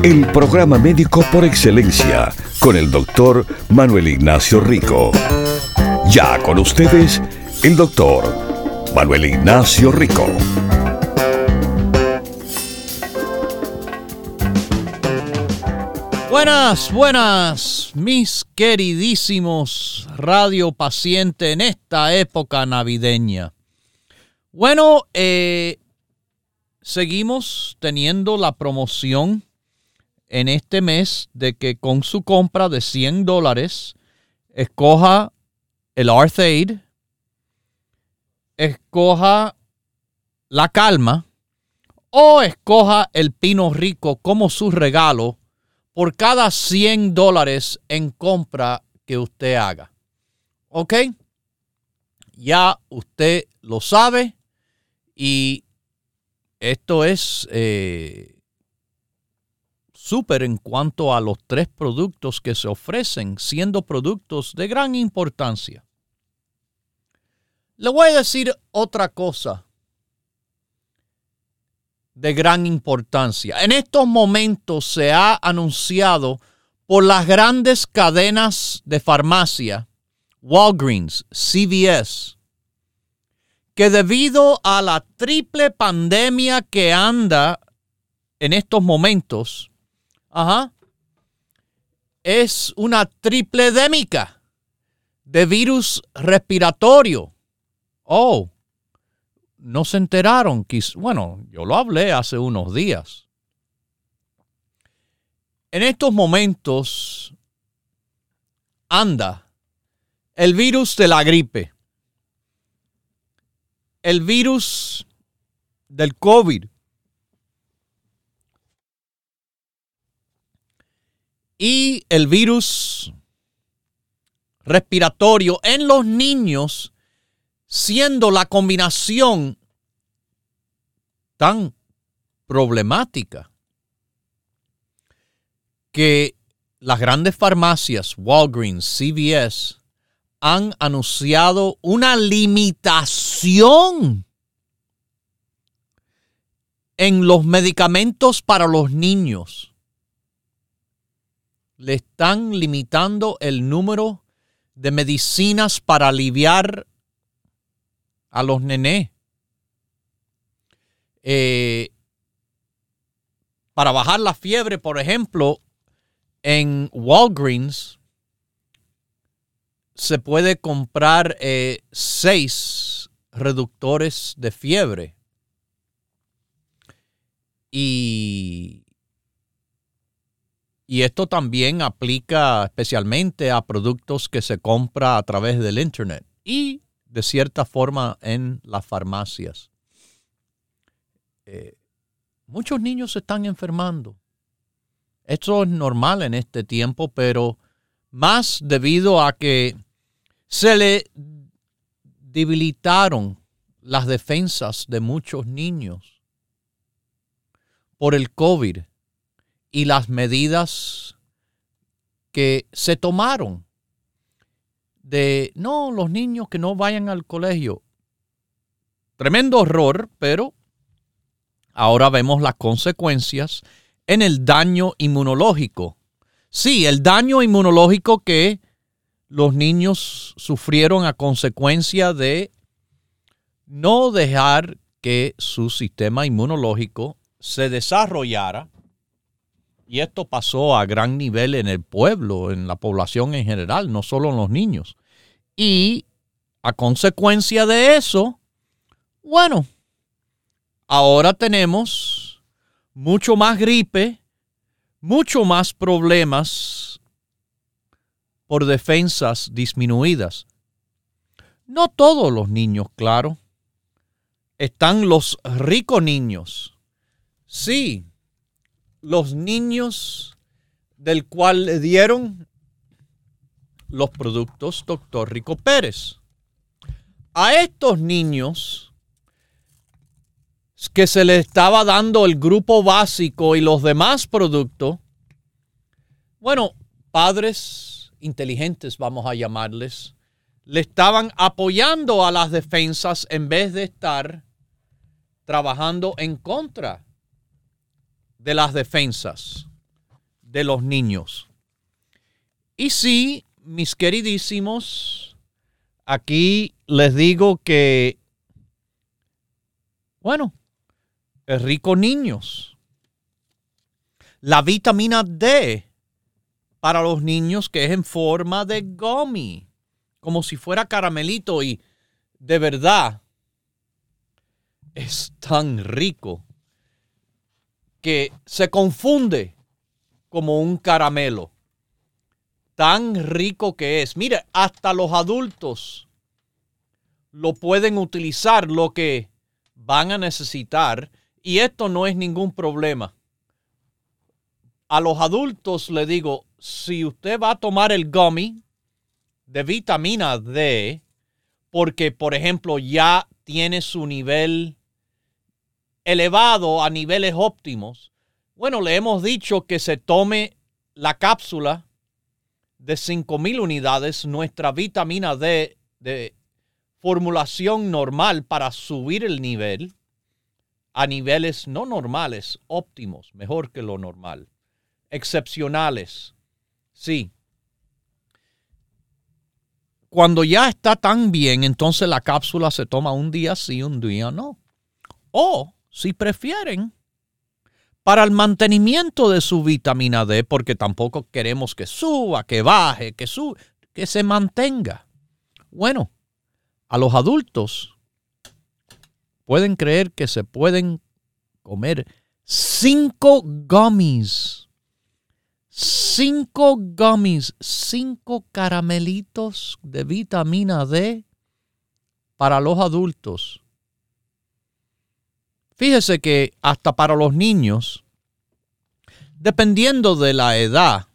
El programa médico por excelencia con el doctor Manuel Ignacio Rico. Ya con ustedes, el doctor Manuel Ignacio Rico. Buenas, buenas, mis queridísimos radio pacientes en esta época navideña. Bueno, eh, seguimos teniendo la promoción en este mes de que con su compra de 100 dólares escoja el Arthaid, escoja la calma o escoja el pino rico como su regalo por cada 100 dólares en compra que usted haga. ¿Ok? Ya usted lo sabe y esto es eh, súper en cuanto a los tres productos que se ofrecen, siendo productos de gran importancia. Le voy a decir otra cosa de gran importancia. En estos momentos se ha anunciado por las grandes cadenas de farmacia, Walgreens, CVS, que debido a la triple pandemia que anda en estos momentos, Ajá. Es una tripledémica de virus respiratorio. Oh, no se enteraron. Bueno, yo lo hablé hace unos días. En estos momentos anda el virus de la gripe, el virus del COVID, y el virus respiratorio en los niños, siendo la combinación tan problemática que las grandes farmacias, Walgreens, CVS, han anunciado una limitación en los medicamentos para los niños le están limitando el número de medicinas para aliviar a los nené. Eh, para bajar la fiebre, por ejemplo, en Walgreens se puede comprar eh, seis reductores de fiebre. Y y esto también aplica especialmente a productos que se compra a través del Internet y de cierta forma en las farmacias. Eh, muchos niños se están enfermando. Esto es normal en este tiempo, pero más debido a que se le debilitaron las defensas de muchos niños por el COVID y las medidas que se tomaron de, no, los niños que no vayan al colegio. Tremendo horror, pero ahora vemos las consecuencias en el daño inmunológico. Sí, el daño inmunológico que los niños sufrieron a consecuencia de no dejar que su sistema inmunológico se desarrollara. Y esto pasó a gran nivel en el pueblo, en la población en general, no solo en los niños. Y a consecuencia de eso, bueno, ahora tenemos mucho más gripe, mucho más problemas por defensas disminuidas. No todos los niños, claro. Están los ricos niños. Sí, los niños del cual le dieron los productos doctor Rico Pérez. A estos niños que se le estaba dando el grupo básico y los demás productos, bueno, padres inteligentes vamos a llamarles, le estaban apoyando a las defensas en vez de estar trabajando en contra de las defensas de los niños. Y sí, mis queridísimos, aquí les digo que, bueno, rico niños. La vitamina D para los niños que es en forma de gummy, como si fuera caramelito y de verdad es tan rico que se confunde como un caramelo. Tan rico que es. Mire, hasta los adultos lo pueden utilizar, lo que van a necesitar y esto no es ningún problema. A los adultos le digo, si usted va a tomar el gummy de vitamina D, porque por ejemplo ya tiene su nivel elevado a niveles óptimos, bueno, le hemos dicho que se tome la cápsula de 5.000 unidades, nuestra vitamina D de formulación normal para subir el nivel a niveles no normales, óptimos, mejor que lo normal, excepcionales. Sí. Cuando ya está tan bien, entonces la cápsula se toma un día sí, un día no. O, si prefieren, para el mantenimiento de su vitamina D, porque tampoco queremos que suba, que baje, que suba, que se mantenga. Bueno, a los adultos pueden creer que se pueden comer cinco gummies. Cinco gummies, cinco caramelitos de vitamina D para los adultos. Fíjese que hasta para los niños, dependiendo de la edad,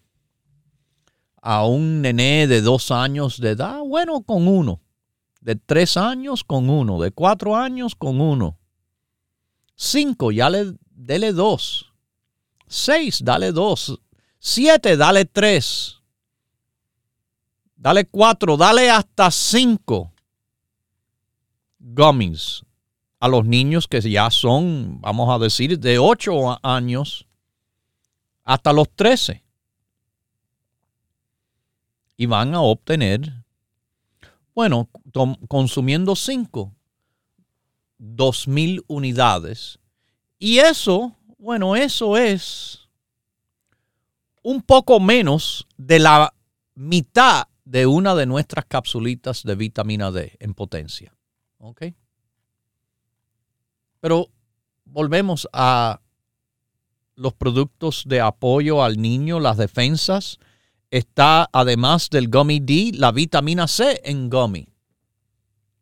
a un nené de dos años de edad, bueno, con uno de tres años con uno, de cuatro años con uno. Cinco, ya le dele dos. Seis, dale dos. Siete, dale tres. Dale cuatro, dale hasta cinco gummies a los niños que ya son, vamos a decir, de ocho años hasta los trece. Y van a obtener bueno, consumiendo 5, 2.000 unidades. Y eso, bueno, eso es un poco menos de la mitad de una de nuestras capsulitas de vitamina D en potencia. ¿Ok? Pero volvemos a los productos de apoyo al niño, las defensas está además del gummy D, la vitamina C en gummy.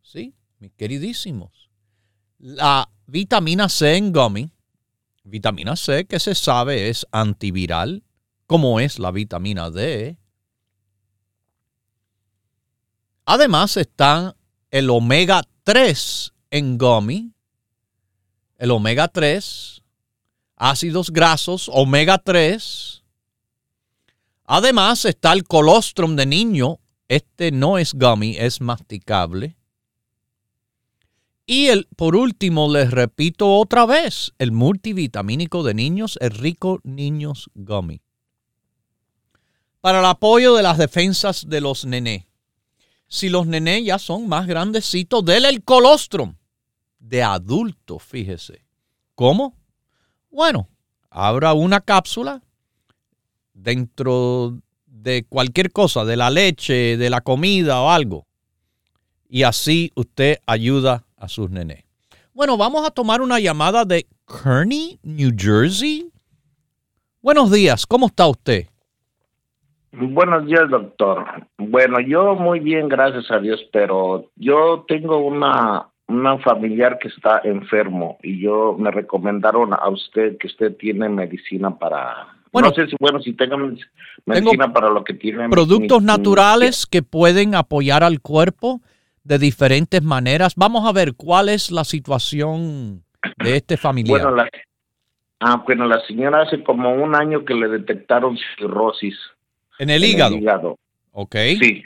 ¿Sí? Mis queridísimos. La vitamina C en gummy, vitamina C que se sabe es antiviral, como es la vitamina D. Además está el omega 3 en gummy. El omega 3, ácidos grasos, omega 3 Además está el colostrum de niño. Este no es gummy, es masticable. Y el, por último, les repito otra vez, el multivitamínico de niños, el rico niños gummy. Para el apoyo de las defensas de los nené. Si los nené ya son más grandecitos, denle el colostrum de adulto, fíjese. ¿Cómo? Bueno, abra una cápsula dentro de cualquier cosa, de la leche, de la comida o algo. Y así usted ayuda a sus nenes. Bueno, vamos a tomar una llamada de Kearney, New Jersey. Buenos días, ¿cómo está usted? Buenos días, doctor. Bueno, yo muy bien, gracias a Dios, pero yo tengo una una familiar que está enfermo y yo me recomendaron a usted que usted tiene medicina para bueno, no sé si bueno si tenga medicina para lo que tiene productos naturales que pueden apoyar al cuerpo de diferentes maneras. Vamos a ver cuál es la situación de este familiar. Bueno, la, ah, bueno, la señora hace como un año que le detectaron cirrosis. En el hígado. En el hígado. Ok. Sí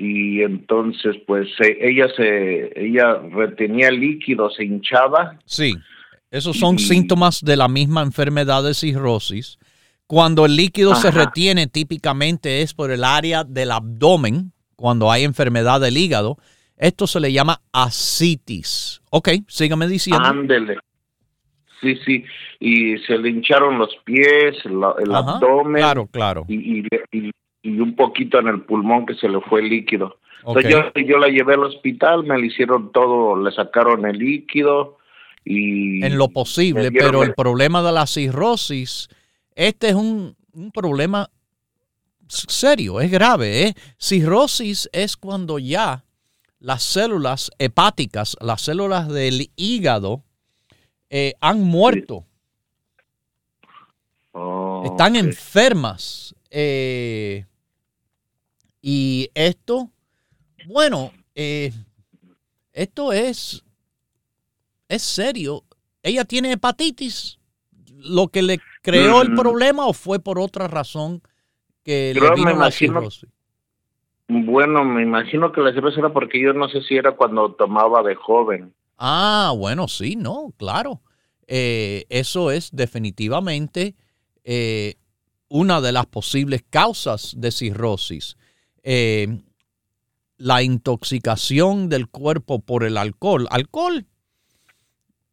y entonces pues ella se ella retenía líquido, se hinchaba. Sí, esos son síntomas de la misma enfermedad de cirrosis. Cuando el líquido se retiene típicamente es por el área del abdomen, cuando hay enfermedad del hígado. Esto se le llama ascitis. Ok, sígame diciendo. Ándele. Sí, sí. Y se le hincharon los pies, el abdomen. Claro, claro. Y, y, y un poquito en el pulmón que se le fue líquido. Entonces yo, yo la llevé al hospital, me le hicieron todo, le sacaron el líquido y... En lo posible, pero el problema de la cirrosis, este es un, un problema serio, es grave. ¿eh? Cirrosis es cuando ya las células hepáticas, las células del hígado, eh, han muerto. Oh, Están enfermas. Eh, y esto, bueno, eh, esto es, es serio. Ella tiene hepatitis. ¿Lo que le creó el mm. problema o fue por otra razón que le vino la cirrosis? Bueno, me imagino que la cirrosis era porque yo no sé si era cuando tomaba de joven. Ah, bueno, sí, no, claro. Eh, eso es definitivamente eh, una de las posibles causas de cirrosis. Eh, la intoxicación del cuerpo por el alcohol. Alcohol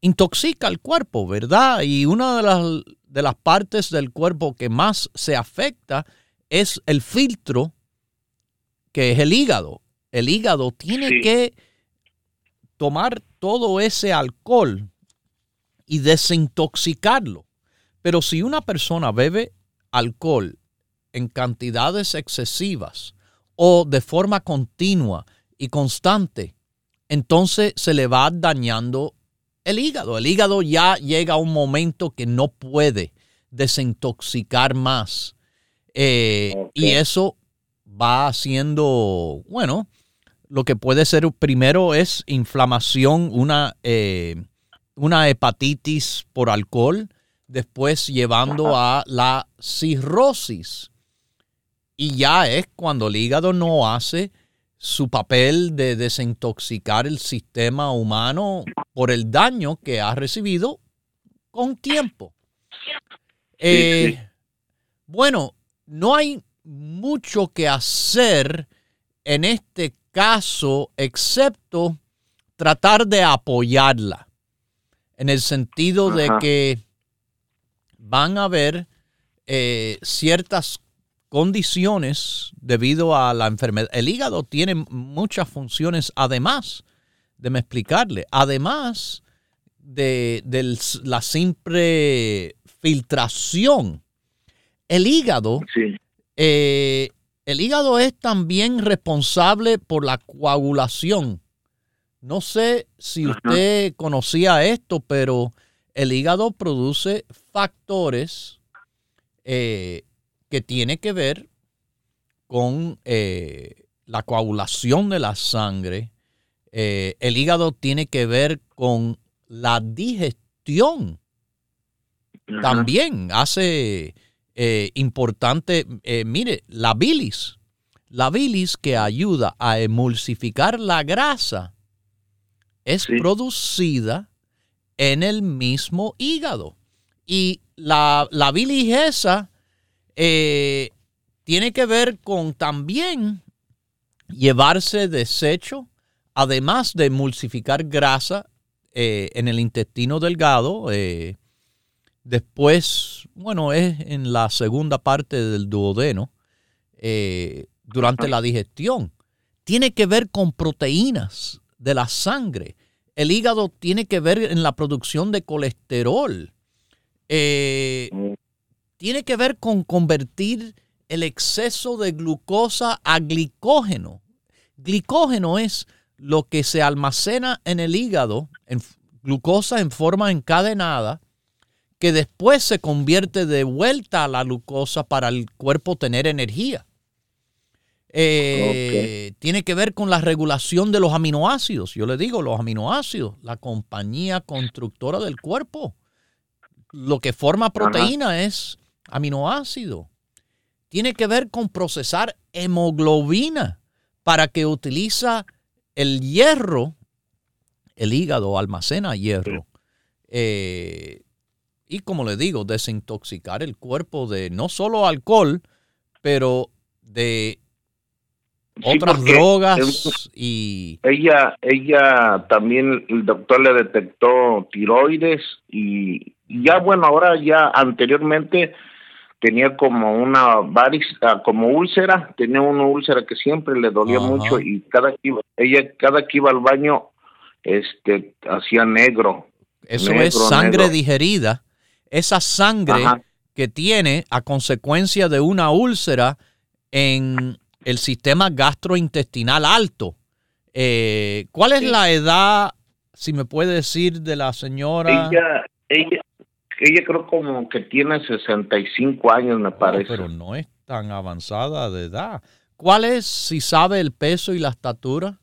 intoxica el cuerpo, ¿verdad? Y una de las, de las partes del cuerpo que más se afecta es el filtro, que es el hígado. El hígado tiene que tomar todo ese alcohol y desintoxicarlo. Pero si una persona bebe alcohol en cantidades excesivas, o de forma continua y constante, entonces se le va dañando el hígado. El hígado ya llega a un momento que no puede desintoxicar más. Eh, y eso va haciendo, bueno, lo que puede ser primero es inflamación, una, eh, una hepatitis por alcohol, después llevando a la cirrosis. Y ya es cuando el hígado no hace su papel de desintoxicar el sistema humano por el daño que ha recibido con tiempo. Eh, bueno, no hay mucho que hacer en este caso excepto tratar de apoyarla en el sentido de que van a haber eh, ciertas condiciones debido a la enfermedad. El hígado tiene muchas funciones, además de me explicarle, además de, la simple filtración. El hígado, eh, el hígado es también responsable por la coagulación. No sé si usted conocía esto, pero el hígado produce factores eh, que tiene que ver con eh, la coagulación de la sangre. Eh, el hígado tiene que ver con la digestión. También hace eh, importante, mire, la bilis. La bilis que ayuda a emulsificar la grasa es producida en el mismo hígado. Y la, la biligesa eh, tiene que ver con también llevarse desecho, además de emulsificar grasa eh, en el intestino delgado. Eh, después, bueno, es en la segunda parte del duodeno, durante la digestión. Tiene que ver con proteínas de la sangre. El hígado tiene que ver en la producción de colesterol. Eh, tiene que ver con convertir el exceso de glucosa a glicógeno. Glicógeno es lo que se almacena en el hígado, en glucosa en forma encadenada, que después se convierte de vuelta a la glucosa para el cuerpo tener energía. Eh, tiene que ver con la regulación de los aminoácidos. Yo le digo, los aminoácidos, la compañía constructora del cuerpo. Lo que forma proteína es aminoácido. Tiene que ver con procesar hemoglobina para que utiliza el hierro. El hígado almacena hierro. Eh, y como le digo, desintoxicar el cuerpo de no solo alcohol, pero de otras drogas y ella ella también el doctor le detectó tiroides y ya bueno ahora ya anteriormente tenía como una varis como úlcera tenía una úlcera que siempre le dolía mucho y cada que iba, ella cada que iba al baño este hacía negro eso es sangre digerida. Esa sangre que tiene a consecuencia de una úlcera en el sistema gastrointestinal alto. Eh, ¿Cuál es la edad, si me puede decir, de la señora? Ella, ella, ella creo como que tiene 65 años, me parece. pero no es tan avanzada de edad. ¿Cuál es, si sabe, el peso y la estatura?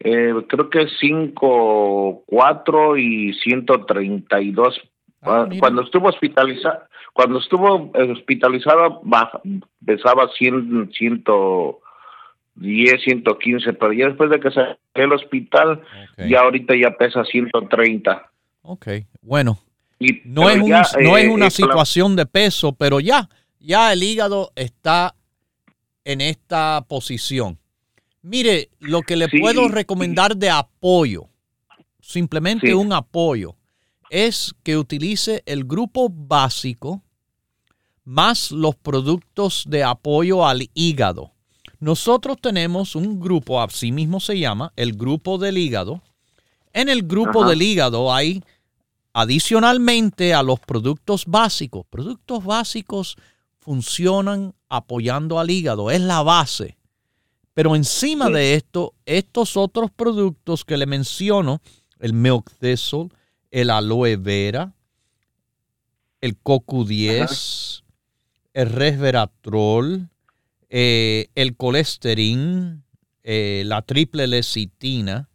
Eh, creo que es 5, 4 y 132. Ah, Cuando estuvo hospitalizada, cuando estuvo hospitalizada pesaba 100, 110, 115, pero ya después de que salió del hospital, ya ahorita ya pesa 130. Ok, bueno. No, es, no es, eh, una situación de peso, pero ya, ya el hígado está en esta posición. Mire, lo que le puedo recomendar de apoyo, simplemente un apoyo, es que utilice el grupo básico más los productos de apoyo al hígado. Nosotros tenemos un grupo, así mismo se llama, el grupo del hígado. En el grupo del hígado hay, adicionalmente a los productos básicos, productos básicos funcionan apoyando al hígado, es la base. Pero encima de esto, estos otros productos que le menciono, el milk thistle, el aloe vera, el CoQ10, el resveratrol, eh, el colesterol, eh, la triple lecitina.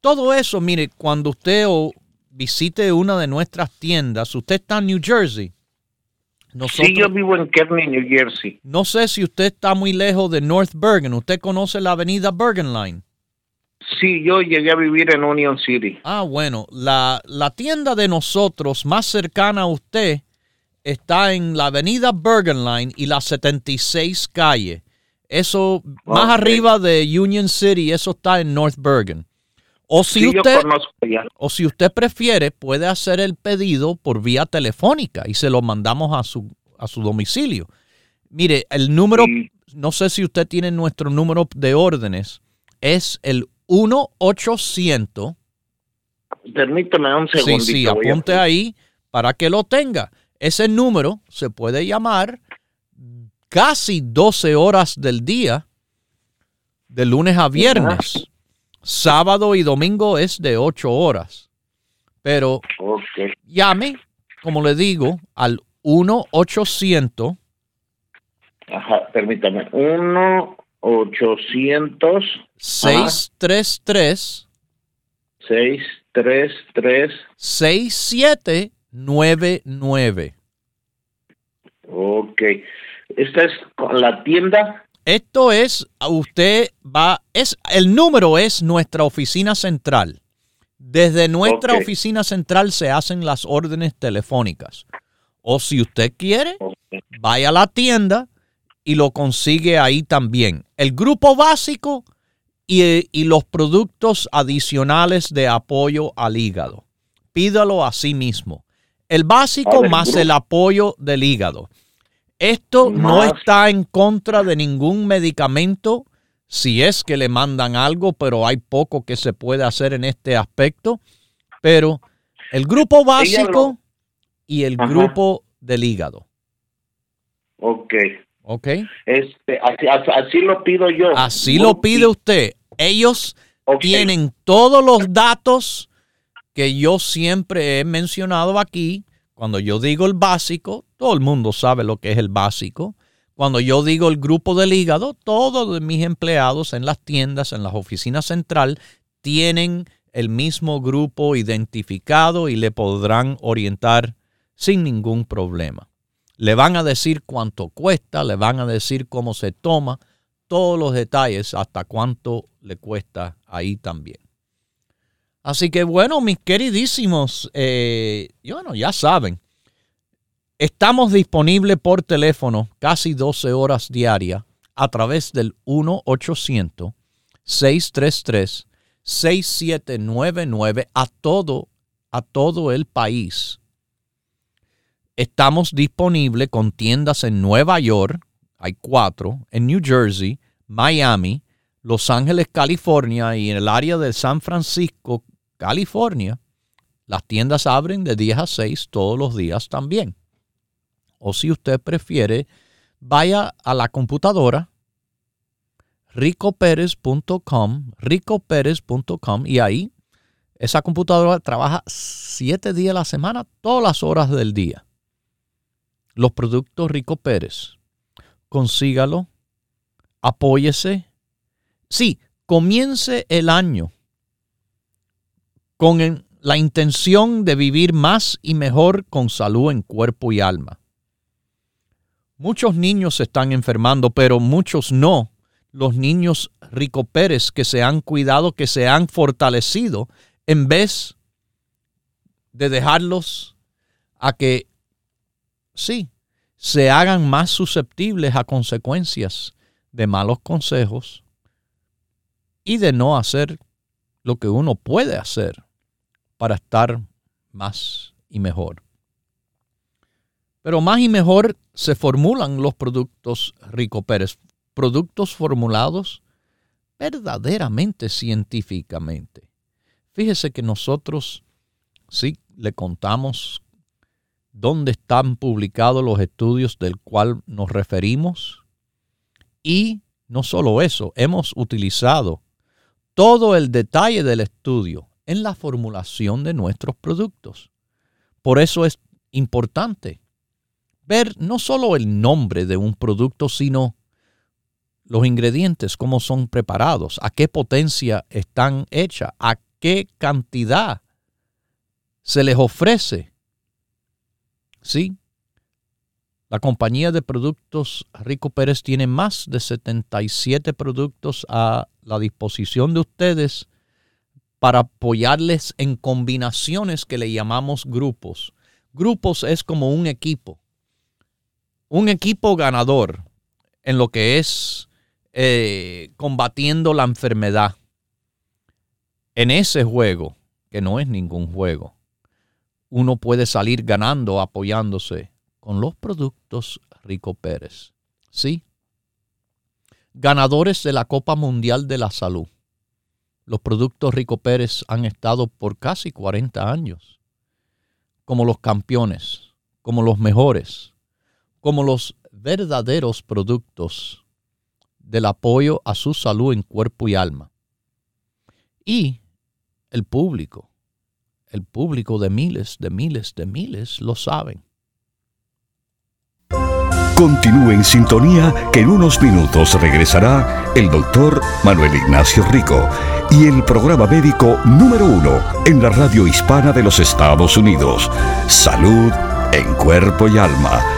Todo eso, mire, cuando usted visite una de nuestras tiendas, usted está en New Jersey. sí, yo vivo en Kearney, New Jersey. No sé si usted está muy lejos de North Bergen. ¿Usted conoce la avenida Bergen Line? Sí, yo llegué a vivir en Union City. Ah, bueno, la, la tienda de nosotros más cercana a usted está en la avenida Bergen Line y la 76 calle. Eso más arriba de Union City, eso está en North Bergen. O si, usted, o si usted prefiere, puede hacer el pedido por vía telefónica y se lo mandamos a su, a su domicilio. Mire, el número, no sé si usted tiene nuestro número de órdenes, es el 1-800. Permíteme un segundito. Sí, sí, apunte ahí para que lo tenga. Ese número se puede llamar casi 12 horas del día, de lunes a viernes. Sábado y domingo es de 8 horas. Pero llame, como le digo, al 1-800. Ajá, permítame. 1-800. 633. 633. 67 99. Ok. ¿Esta es la tienda? Esto es, usted va, es, el número es nuestra oficina central. Desde nuestra oficina central se hacen las órdenes telefónicas. O si usted quiere, vaya a la tienda y lo consigue ahí también. El grupo básico y, y los productos adicionales de apoyo al hígado. Pídalo a sí mismo. El básico más el apoyo del hígado. Esto no está en contra de ningún medicamento, si es que le mandan algo, pero hay poco que se puede hacer en este aspecto. Pero el grupo básico y el grupo del hígado. Ok. Ok. Este, así, lo pido yo. Así lo pide usted. Ellos tienen todos los datos que yo siempre he mencionado aquí. Cuando yo digo el básico, todo el mundo sabe lo que es el básico. Cuando yo digo el grupo del hígado, todos mis empleados en las tiendas, en las oficinas central, tienen el mismo grupo identificado y le podrán orientar sin ningún problema. Le van a decir cuánto cuesta, le van a decir cómo se toma, todos los detalles hasta cuánto le cuesta ahí también. Así que bueno, mis queridísimos, eh, bueno, ya saben, estamos disponibles por teléfono casi 12 horas diarias a través del 1-800-633-6799 a todo, a todo el país. Estamos disponibles con tiendas en Nueva York, hay cuatro, en New Jersey, Miami, Los Ángeles, California y en el área de San Francisco, California, las tiendas abren de 10 a 6 todos los días también. O si usted prefiere, vaya a la computadora ricoperez.com, ricoperez.com y ahí esa computadora trabaja 7 días a la semana, todas las horas del día. Los productos Rico Pérez. Consígalo, apóyese. Sí, comience el año con la intención de vivir más y mejor con salud en cuerpo y alma. Muchos niños se están enfermando, pero muchos no. Los niños Rico Pérez que se han cuidado, que se han fortalecido, en vez de dejarlos a que, sí, se hagan más susceptibles a consecuencias de malos consejos y de no hacer lo que uno puede hacer para estar más y mejor. Pero más y mejor se formulan los productos Rico Pérez, productos formulados verdaderamente científicamente. Fíjese que nosotros sí le contamos dónde están publicados los estudios del cual nos referimos y no solo eso, hemos utilizado todo el detalle del estudio en la formulación de nuestros productos. Por eso es importante ver no solo el nombre de un producto, sino los ingredientes, cómo son preparados, a qué potencia están hechas, a qué cantidad se les ofrece. Sí, la compañía de productos Rico Pérez tiene más de 77 productos a la disposición de ustedes para apoyarles en combinaciones que le llamamos grupos. Grupos es como un equipo, un equipo ganador en lo que es eh, combatiendo la enfermedad. En ese juego, que no es ningún juego, uno puede salir ganando apoyándose con los productos Rico Pérez. ¿Sí? Ganadores de la Copa Mundial de la Salud los productos Rico Pérez han estado por casi 40 años como los campeones, como los mejores, como los verdaderos productos del apoyo a su salud en cuerpo y alma. Y el público, el público de miles, de miles, de miles lo saben. Continúe en sintonía que en unos minutos regresará el doctor Manuel Ignacio Rico y el programa médico número uno en la radio hispana de los Estados Unidos, Salud en Cuerpo y Alma.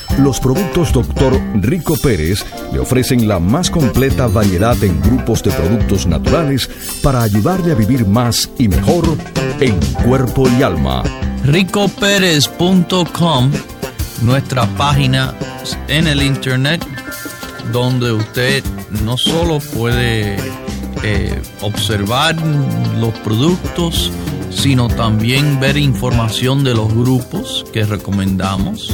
Los productos Dr. Rico Pérez le ofrecen la más completa variedad en grupos de productos naturales para ayudarle a vivir más y mejor en cuerpo y alma. ricopérez.com, nuestra página en el internet donde usted no solo puede eh, observar los productos, sino también ver información de los grupos que recomendamos.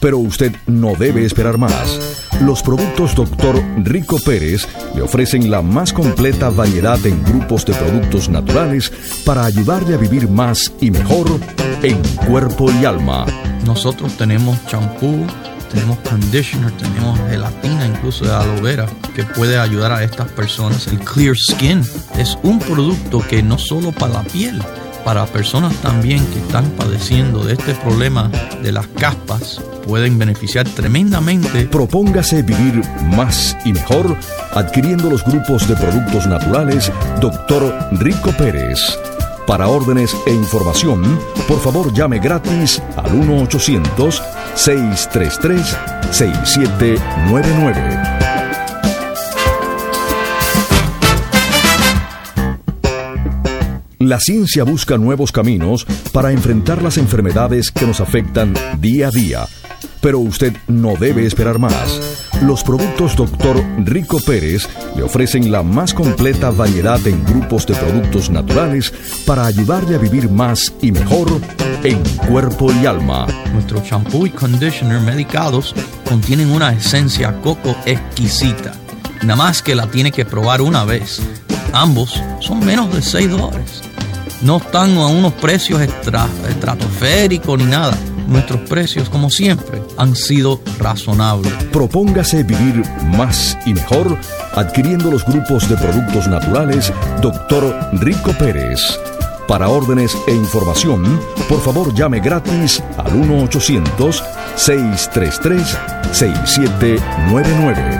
Pero usted no debe esperar más. Los productos Dr. Rico Pérez le ofrecen la más completa variedad en grupos de productos naturales para ayudarle a vivir más y mejor en cuerpo y alma. Nosotros tenemos champú tenemos conditioner, tenemos gelatina incluso de aloe vera que puede ayudar a estas personas. El Clear Skin es un producto que no solo para la piel, para personas también que están padeciendo de este problema de las caspas, pueden beneficiar tremendamente. Propóngase vivir más y mejor adquiriendo los grupos de productos naturales Dr. Rico Pérez. Para órdenes e información, por favor llame gratis al 1-800-633-6799. La ciencia busca nuevos caminos para enfrentar las enfermedades que nos afectan día a día. Pero usted no debe esperar más. Los productos Dr. Rico Pérez le ofrecen la más completa variedad en grupos de productos naturales para ayudarle a vivir más y mejor en cuerpo y alma. Nuestro champú y conditioner medicados contienen una esencia coco exquisita. Nada más que la tiene que probar una vez. Ambos son menos de 6 dólares. No están a unos precios estratosféricos ni nada nuestros precios, como siempre, han sido razonables. Propóngase vivir más y mejor adquiriendo los grupos de productos naturales Dr. Rico Pérez. Para órdenes e información, por favor llame gratis al 1-800-633-6799.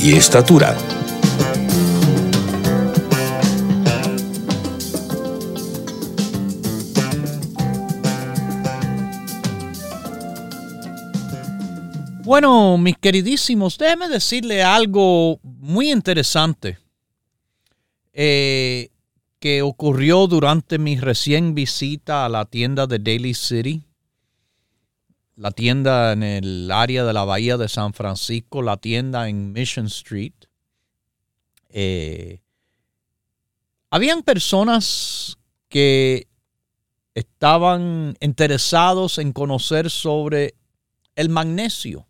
y estatura. Bueno, mis queridísimos, déjenme decirle algo muy interesante eh, que ocurrió durante mi recién visita a la tienda de Daily City, la tienda en el área de la Bahía de San Francisco, la tienda en Mission Street. Eh, habían personas que estaban interesados en conocer sobre el magnesio.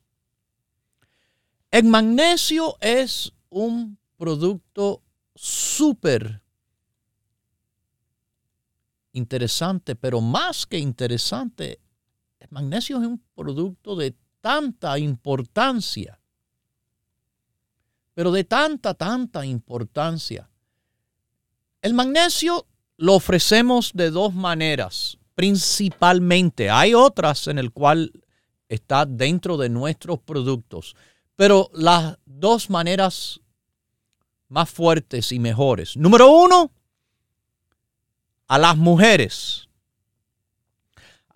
El magnesio es un producto súper interesante, pero más que interesante, el magnesio es un producto de tanta importancia, pero de tanta, tanta importancia. El magnesio lo ofrecemos de dos maneras, principalmente. Hay otras en el cual está dentro de nuestros productos. Pero las dos maneras más fuertes y mejores. Número uno, a las mujeres.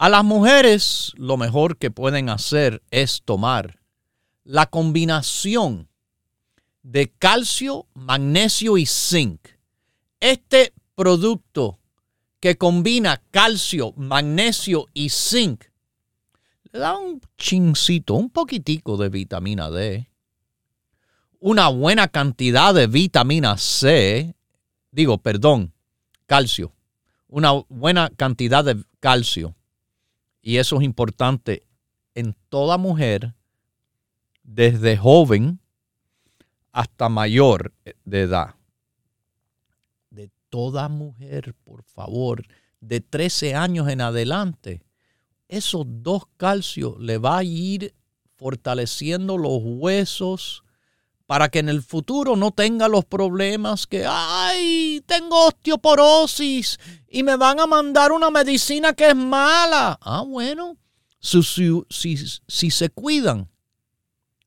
A las mujeres lo mejor que pueden hacer es tomar la combinación de calcio, magnesio y zinc. Este producto que combina calcio, magnesio y zinc le da un chincito, un poquitico de vitamina D, una buena cantidad de vitamina C, digo, perdón, calcio, una buena cantidad de calcio. Y eso es importante en toda mujer, desde joven hasta mayor de edad. De toda mujer, por favor, de 13 años en adelante esos dos calcios le va a ir fortaleciendo los huesos para que en el futuro no tenga los problemas que, ay, tengo osteoporosis y me van a mandar una medicina que es mala. Ah, bueno, si, si, si se cuidan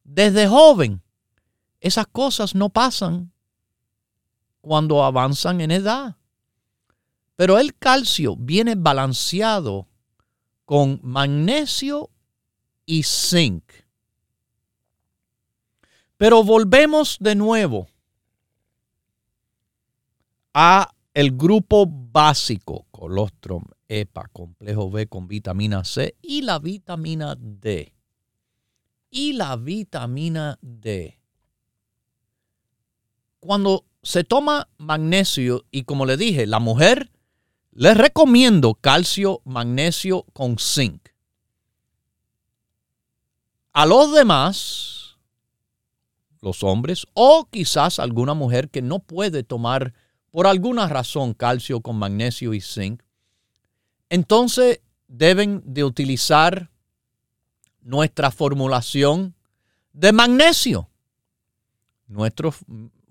desde joven, esas cosas no pasan cuando avanzan en edad. Pero el calcio viene balanceado con magnesio y zinc. Pero volvemos de nuevo a el grupo básico, colostrum, EPA, complejo B con vitamina C y la vitamina D. Y la vitamina D. Cuando se toma magnesio y como le dije, la mujer les recomiendo calcio, magnesio con zinc. A los demás, los hombres o quizás alguna mujer que no puede tomar por alguna razón calcio con magnesio y zinc, entonces deben de utilizar nuestra formulación de magnesio. Nuestra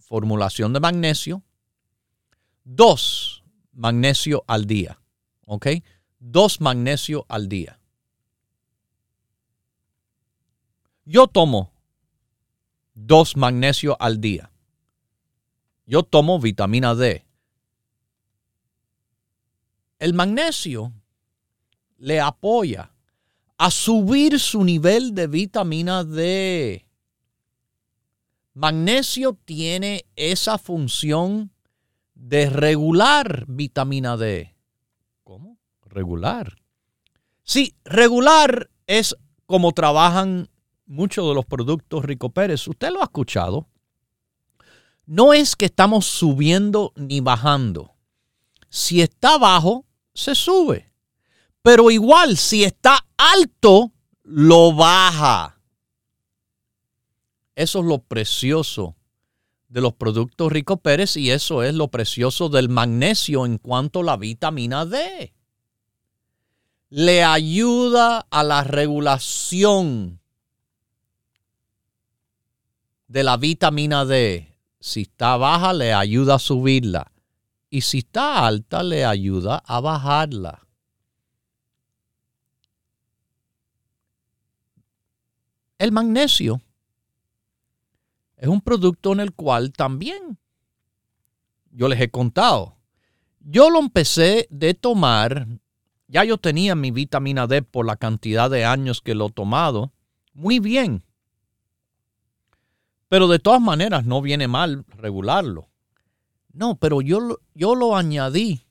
formulación de magnesio. Dos, magnesio al día. ¿Ok? Dos magnesio al día. Yo tomo dos magnesio al día. Yo tomo vitamina D. El magnesio le apoya a subir su nivel de vitamina D. Magnesio tiene esa función de regular vitamina D. ¿Cómo? Regular. Sí, regular es como trabajan muchos de los productos Rico Pérez. Usted lo ha escuchado. No es que estamos subiendo ni bajando. Si está bajo, se sube. Pero igual, si está alto, lo baja. Eso es lo precioso de los productos Rico Pérez y eso es lo precioso del magnesio en cuanto a la vitamina D. Le ayuda a la regulación de la vitamina D. Si está baja, le ayuda a subirla. y si está alta le ayuda a bajarla. El magnesio es un producto en el cual también yo les he contado. Yo lo empecé de tomar, ya yo tenía mi vitamina D por la cantidad de años que lo he tomado, muy bien. Pero de todas maneras no viene mal regularlo. No, pero yo, yo lo añadí.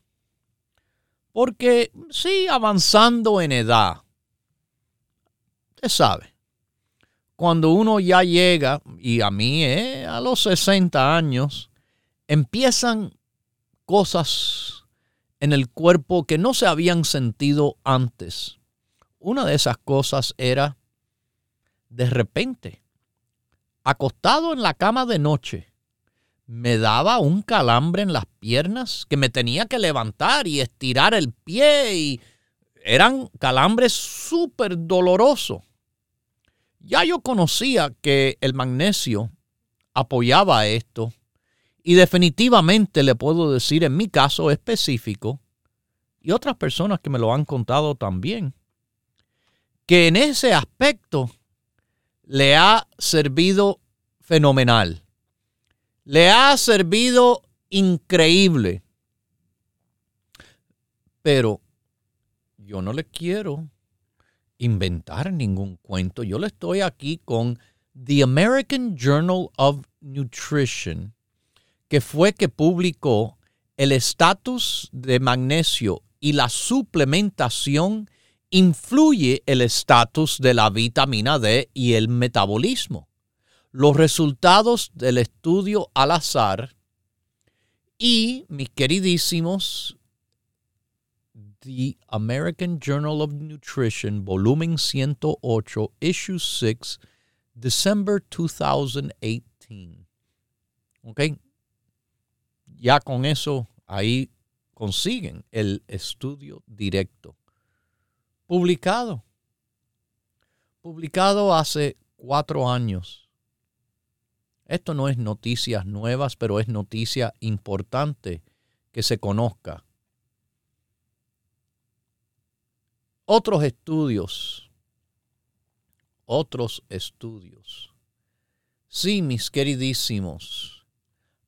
Porque sí, avanzando en edad, usted sabe, cuando uno ya llega, y a mí eh, a los 60 años, empiezan cosas en el cuerpo que no se habían sentido antes. Una de esas cosas era, de repente, acostado en la cama de noche, me daba un calambre en las piernas que me tenía que levantar y estirar el pie y eran calambres súper dolorosos. Ya yo conocía que el magnesio apoyaba esto y definitivamente le puedo decir en mi caso específico y otras personas que me lo han contado también, que en ese aspecto le ha servido fenomenal. Le ha servido increíble. Pero yo no le quiero inventar ningún cuento. Yo le estoy aquí con The American Journal of Nutrition, que fue que publicó el estatus de magnesio y la suplementación influye el estatus de la vitamina D y el metabolismo. Los resultados del estudio al azar y, mis queridísimos, The American Journal of Nutrition, volumen 108, issue 6, December 2018. ¿Ok? Ya con eso ahí consiguen el estudio directo publicado. Publicado hace cuatro años. Esto no es noticias nuevas, pero es noticia importante que se conozca. Otros estudios, otros estudios. Sí, mis queridísimos,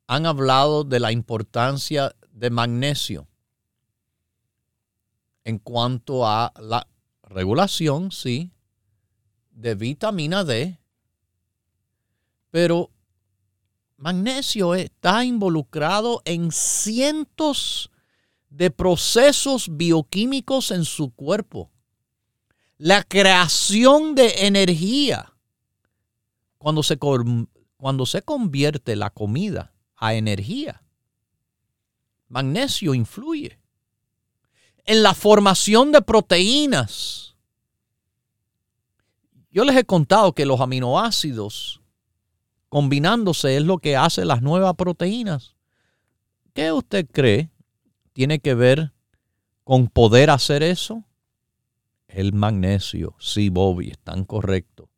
han hablado de la importancia de magnesio en cuanto a la regulación, sí, de vitamina D, pero magnesio está involucrado en cientos de procesos bioquímicos en su cuerpo. La creación de energía. Cuando se, cuando se convierte la comida a energía, magnesio influye en la formación de proteínas. Yo les he contado que los aminoácidos combinándose es lo que hace las nuevas proteínas. ¿Qué usted cree tiene que ver con poder hacer eso? El magnesio. Sí, Bobby, están correcto.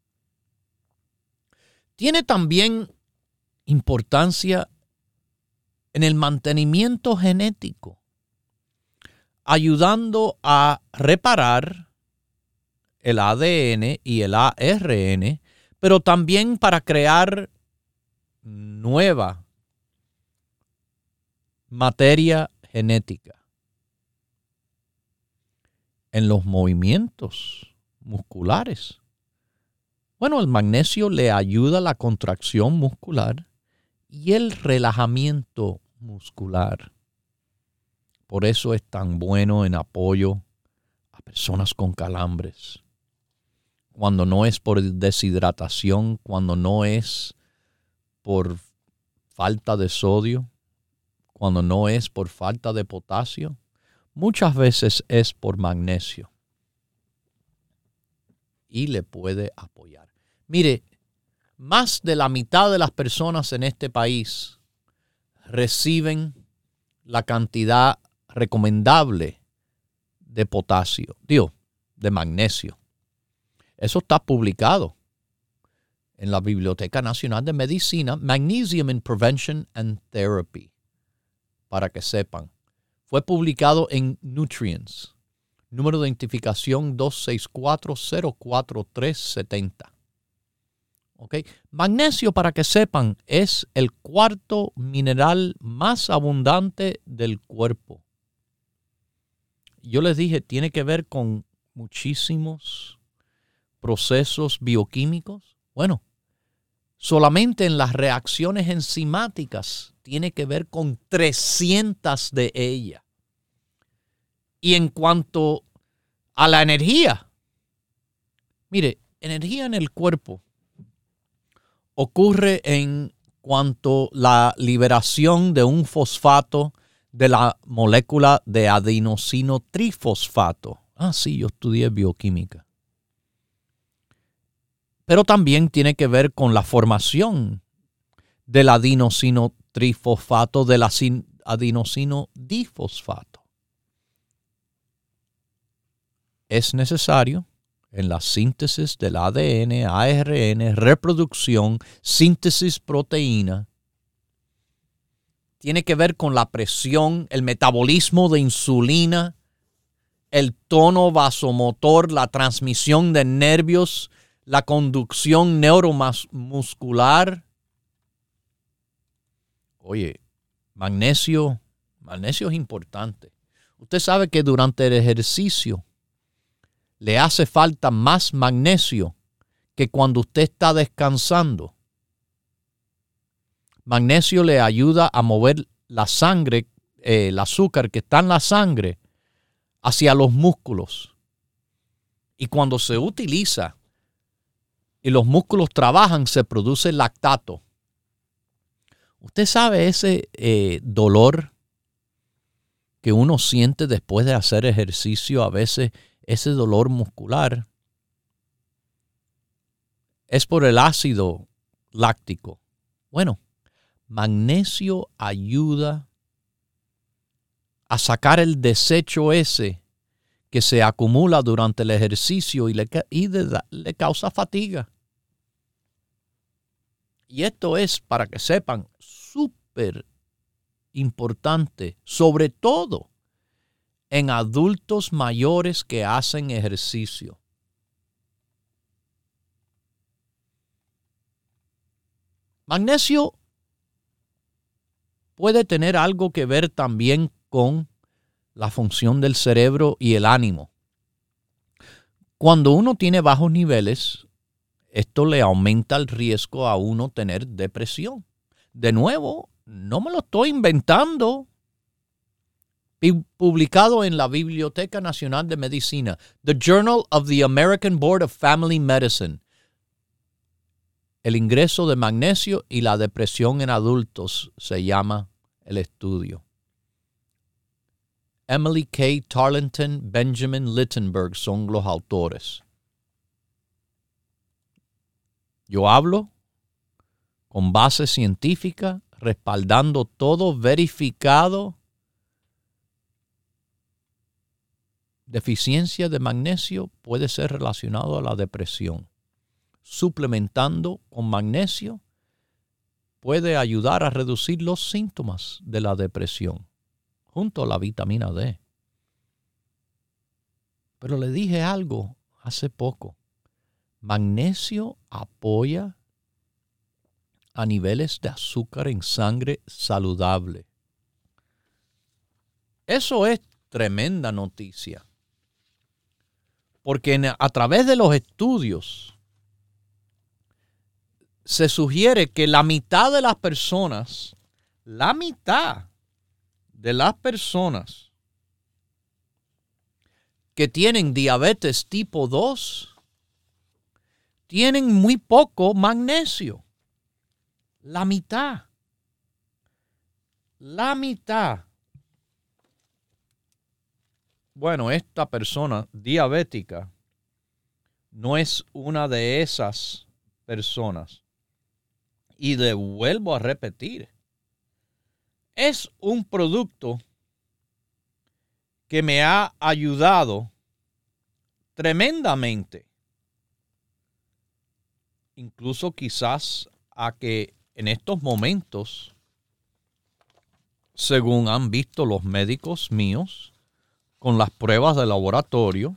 Tiene también importancia en el mantenimiento genético ayudando a reparar el ADN y el ARN, pero también para crear nueva materia genética en los movimientos musculares. Bueno, el magnesio le ayuda a la contracción muscular y el relajamiento muscular. Por eso es tan bueno en apoyo a personas con calambres. Cuando no es por deshidratación, cuando no es por falta de sodio, cuando no es por falta de potasio, muchas veces es por magnesio. Y le puede apoyar. Mire, más de la mitad de las personas en este país reciben la cantidad recomendable de potasio, digo, de magnesio. Eso está publicado en la Biblioteca Nacional de Medicina, Magnesium in Prevention and Therapy. para que sepan. Fue publicado en Nutrients, número de identificación 264043070. ¿Ok? Magnesio, para que sepan, es el cuarto mineral más abundante del cuerpo. Yo les dije, tiene que ver con muchísimos procesos bioquímicos. Bueno, solamente en las reacciones enzimáticas tiene que ver con 300 de ellas. Y en cuanto a la energía, mire, energía en el cuerpo ocurre en cuanto la liberación de un fosfato de la molécula de adenosino trifosfato. Ah, sí, yo estudié bioquímica. Pero también tiene que ver con la formación del adenosino trifosfato del adenosino difosfato. Es necesario en la síntesis del ADN, ARN, reproducción, síntesis proteína, tiene que ver con la presión, el metabolismo de insulina, el tono vasomotor, la transmisión de nervios, la conducción neuromuscular. Oye, magnesio, magnesio es importante. Usted sabe que durante el ejercicio le hace falta más magnesio que cuando usted está descansando. Magnesio le ayuda a mover la sangre, eh, el azúcar que está en la sangre, hacia los músculos. Y cuando se utiliza y los músculos trabajan, se produce lactato. Usted sabe ese eh, dolor que uno siente después de hacer ejercicio, a veces ese dolor muscular, es por el ácido láctico. Bueno, magnesio ayuda a sacar el desecho ese que se acumula durante el ejercicio y le, causa fatiga. Y esto es, para que sepan, súper importante, sobre todo en adultos mayores que hacen ejercicio. Magnesio puede tener algo que ver también con la función del cerebro y el ánimo. Cuando uno tiene bajos niveles, esto le aumenta el riesgo a uno tener depresión. De nuevo, no me lo estoy inventando. Publicado en la Biblioteca Nacional de Medicina, The Journal of the American Board of Family Medicine el ingreso de magnesio y la depresión en adultos se llama el estudio. Emily K. Tarleton, Benjamin Littenberg son los autores. Yo hablo con base científica, respaldando todo verificado. Deficiencia de magnesio puede ser relacionado a la depresión suplementando con magnesio puede ayudar a reducir los síntomas de la depresión junto a la vitamina D. Pero le dije algo hace poco. Magnesio apoya a niveles de azúcar en sangre saludable. Eso es tremenda noticia. Porque a través de los estudios se sugiere que la mitad de las personas, la mitad de las personas que tienen diabetes tipo 2 tienen muy poco magnesio. La mitad. La mitad. Bueno, esta persona diabética no es una de esas personas. Y le vuelvo a repetir, es un producto que me ha ayudado tremendamente. Incluso quizás a que en estos momentos según han visto los médicos míos, con las pruebas de laboratorio,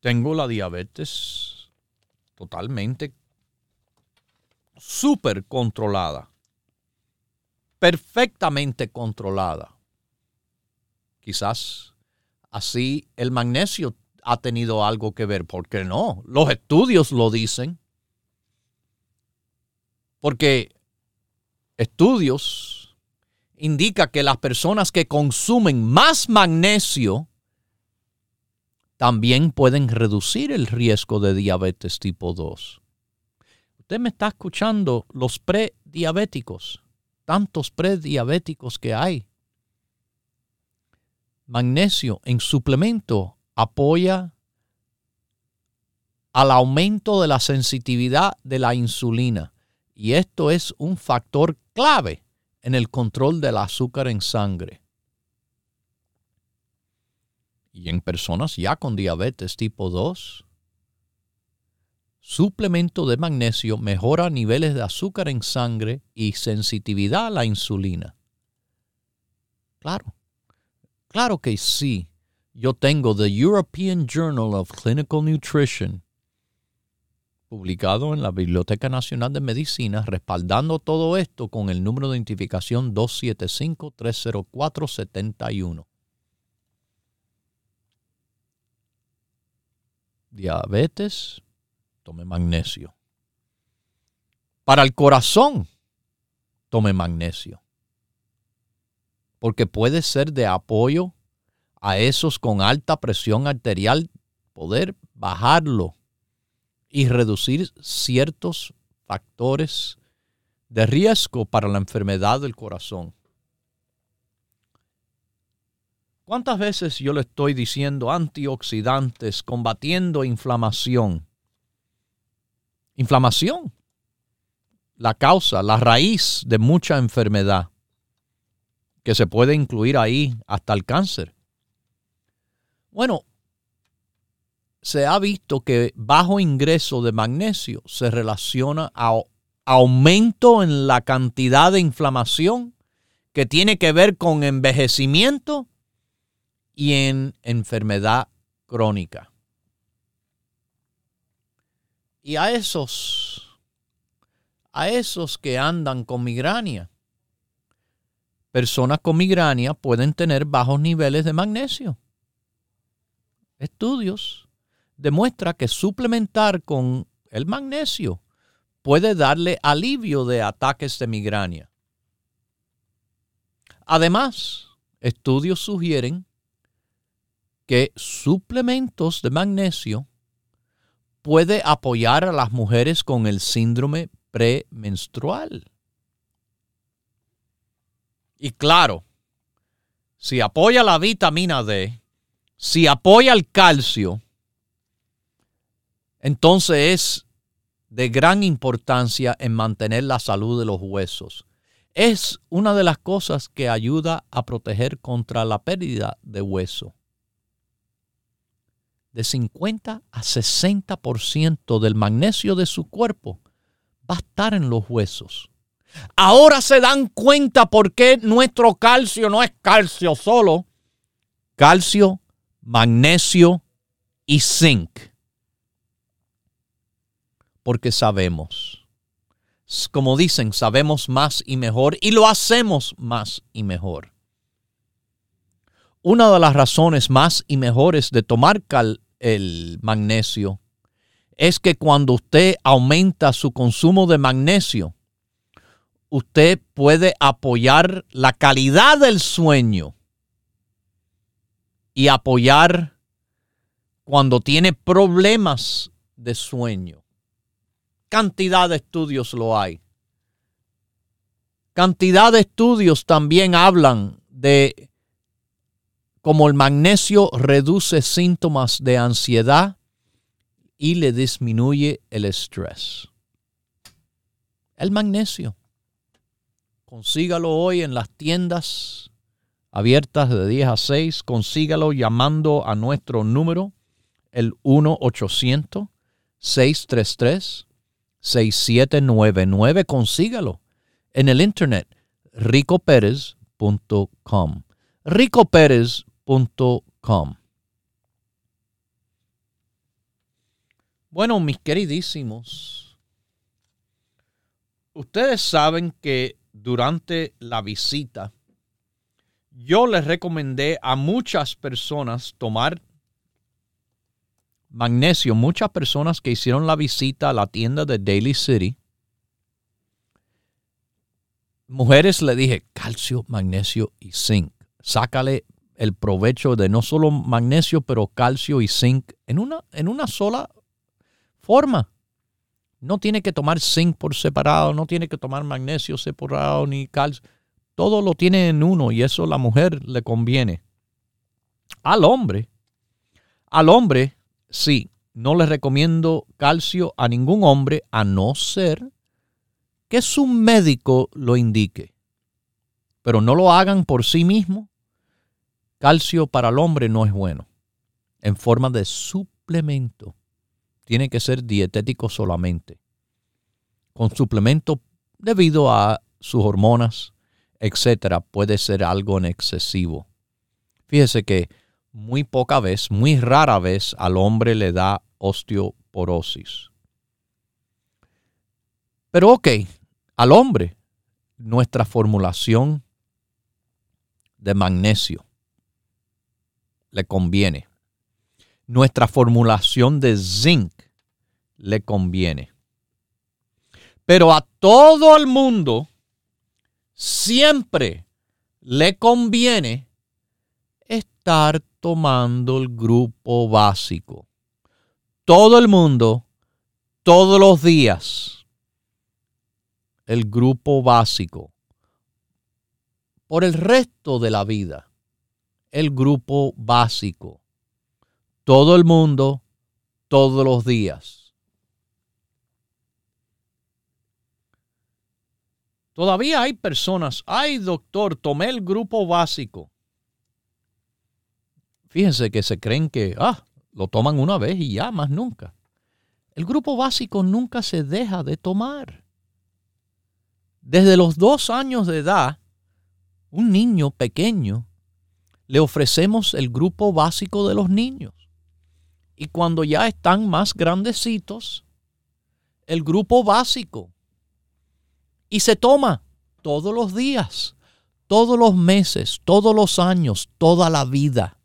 tengo la diabetes totalmente súper controlada, perfectamente controlada. Quizás así el magnesio ha tenido algo que ver, ¿por qué no? Los estudios lo dicen. Porque estudios indica que las personas que consumen más magnesio también pueden reducir el riesgo de diabetes tipo 2. Usted me está escuchando los prediabéticos, tantos prediabéticos que hay. Magnesio en suplemento apoya al aumento de la sensitividad de la insulina y esto es un factor clave en el control del azúcar en sangre. Y en personas ya con diabetes tipo 2, suplemento de magnesio mejora niveles de azúcar en sangre y sensitividad a la insulina. Claro, claro que sí. Yo tengo The European Journal of Clinical Nutrition publicado en la Biblioteca Nacional de Medicina, respaldando todo esto con el número de identificación 275-304-71. Diabetes, tome magnesio. Para el corazón, tome magnesio. Porque puede ser de apoyo a esos con alta presión arterial, poder bajarlo y reducir ciertos factores de riesgo para la enfermedad del corazón. ¿Cuántas veces yo le estoy diciendo antioxidantes combatiendo inflamación? Inflamación, la causa, la raíz de mucha enfermedad, que se puede incluir ahí hasta el cáncer. Bueno, se ha visto que bajo ingreso de magnesio se relaciona a aumento en la cantidad de inflamación que tiene que ver con envejecimiento y en enfermedad crónica. Y a esos, a esos que andan con migraña, personas con migraña pueden tener bajos niveles de magnesio. Estudios demuestra que suplementar con el magnesio puede darle alivio de ataques de migraña. Además, estudios sugieren que suplementos de magnesio puede apoyar a las mujeres con el síndrome premenstrual. Y claro, si apoya la vitamina D, si apoya el calcio, entonces es de gran importancia en mantener la salud de los huesos. Es una de las cosas que ayuda a proteger contra la pérdida de hueso. De 50 a 60% del magnesio de su cuerpo va a estar en los huesos. Ahora se dan cuenta por qué nuestro calcio no es calcio solo. Calcio, magnesio y zinc porque sabemos. Como dicen, sabemos más y mejor y lo hacemos más y mejor. Una de las razones más y mejores de tomar el magnesio es que cuando usted aumenta su consumo de magnesio, usted puede apoyar la calidad del sueño y apoyar cuando tiene problemas de sueño. Cantidad de estudios lo hay. Cantidad de estudios también hablan de cómo el magnesio reduce síntomas de ansiedad y le disminuye el estrés. El magnesio. Consígalo hoy en las tiendas abiertas de 10 a 6. Consígalo llamando a nuestro número, el 1-800-633. 6799, consígalo en el internet, ricoperez.com. Bueno, mis queridísimos, ustedes saben que durante la visita yo les recomendé a muchas personas tomar magnesio. Muchas personas que hicieron la visita a la tienda de Daily City. Mujeres le dije calcio, magnesio y zinc. Sácale el provecho de no solo magnesio, pero calcio y zinc en una, en una sola forma. No tiene que tomar zinc por separado, no tiene que tomar magnesio separado ni calcio. Todo lo tiene en uno y eso a la mujer le conviene. Al hombre, al hombre, sí, no le recomiendo calcio a ningún hombre a no ser que su médico lo indique. Pero no lo hagan por sí mismo. Calcio para el hombre no es bueno. En forma de suplemento. Tiene que ser dietético solamente. Con suplemento debido a sus hormonas, etcétera, puede ser algo en excesivo. Fíjese que muy poca vez, muy rara vez al hombre le da osteoporosis. Pero ok, al hombre nuestra formulación de magnesio le conviene. Nuestra formulación de zinc le conviene. Pero a todo el mundo siempre le conviene estar tomando el grupo básico. Todo el mundo, todos los días, el grupo básico. Por el resto de la vida, el grupo básico. Todo el mundo, todos los días. Todavía hay personas, ay doctor, tomé el grupo básico. Fíjense que se creen que, ah, lo toman una vez y ya, más nunca. El grupo básico nunca se deja de tomar. Desde los dos años de edad, un niño pequeño, le ofrecemos el grupo básico de los niños. Y cuando ya están más grandecitos, el grupo básico y se toma todos los días, todos los meses, todos los años, toda la vida.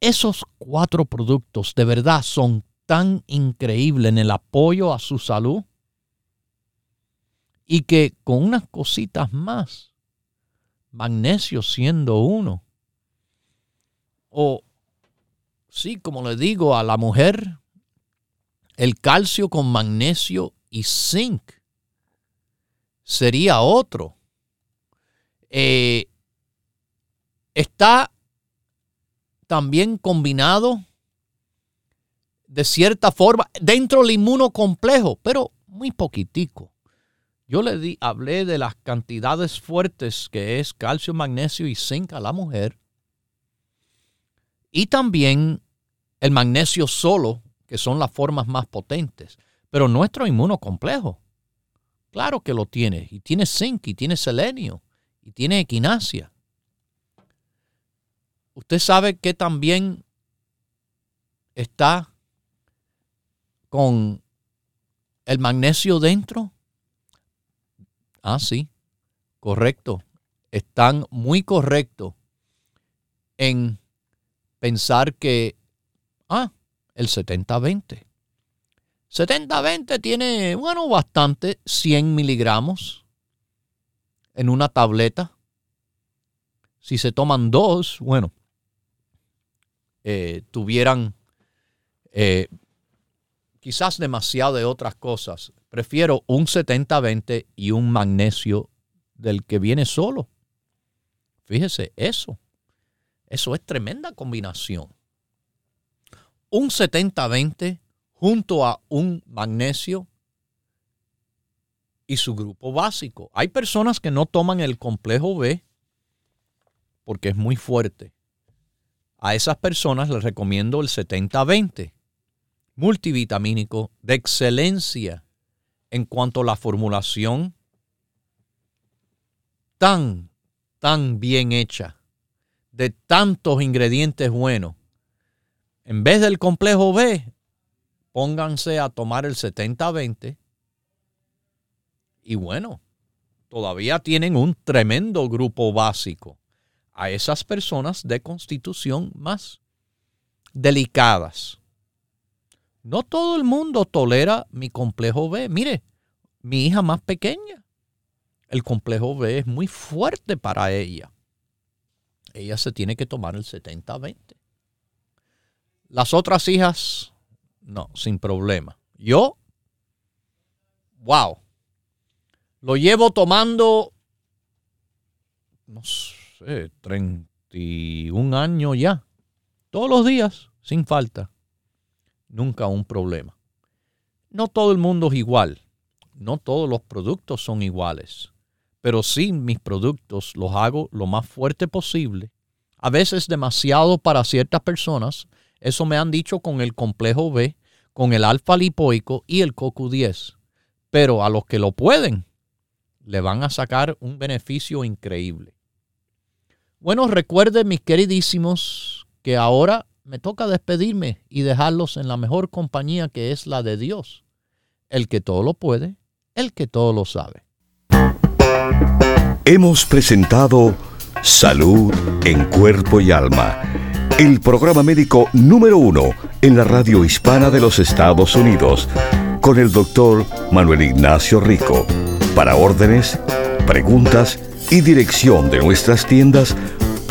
Esos cuatro productos de verdad son tan increíbles en el apoyo a su salud y que con unas cositas más, magnesio siendo uno, o sí, como le digo a la mujer, el calcio con magnesio y zinc sería otro. Eh, está también combinado de cierta forma dentro del inmunocomplejo, pero muy poquitico. Yo le di, hablé de las cantidades fuertes que es calcio, magnesio y zinc a la mujer. Y también el magnesio solo, que son las formas más potentes. Pero nuestro inmunocomplejo Claro que lo tiene. Y tiene zinc, y tiene selenio, y tiene equinacia. Usted sabe que también está con el magnesio dentro. Ah, sí, correcto. Están muy correctos en pensar que, ah, el 70-20. 70-20 tiene, bueno, bastante, 100 miligramos en una tableta. Si se toman dos, bueno, eh, tuvieran eh, quizás demasiado de otras cosas. Prefiero un 70-20 y un magnesio del que viene solo. Fíjese, eso. Eso es tremenda combinación. Un 70-20 junto a un magnesio y su grupo básico. Hay personas que no toman el complejo B porque es muy fuerte. A esas personas les recomiendo el 70-20, multivitamínico de excelencia en cuanto a la formulación tan, tan bien hecha, de tantos ingredientes buenos, en vez del complejo B, pónganse a tomar el 70-20 y bueno, todavía tienen un tremendo grupo básico a esas personas de constitución más delicadas. No todo el mundo tolera mi complejo B. Mire, mi hija más pequeña, el complejo B es muy fuerte para ella. Ella se tiene que tomar el 70-20. Las otras hijas, no, sin problema. Yo, wow, lo llevo tomando, no sé, 31 años ya. Todos los días, sin falta. Nunca un problema. No todo el mundo es igual. No todos los productos son iguales. Pero sí mis productos los hago lo más fuerte posible. A veces demasiado para ciertas personas. Eso me han dicho con el complejo B, con el alfa lipoico y el CoQ10. Pero a los que lo pueden, le van a sacar un beneficio increíble. Bueno, recuerden mis queridísimos que ahora me toca despedirme y dejarlos en la mejor compañía que es la de Dios, el que todo lo puede, el que todo lo sabe. Hemos presentado Salud en Cuerpo y Alma, el programa médico número uno en la radio hispana de los Estados Unidos, con el doctor Manuel Ignacio Rico. Para órdenes, preguntas y dirección de nuestras tiendas,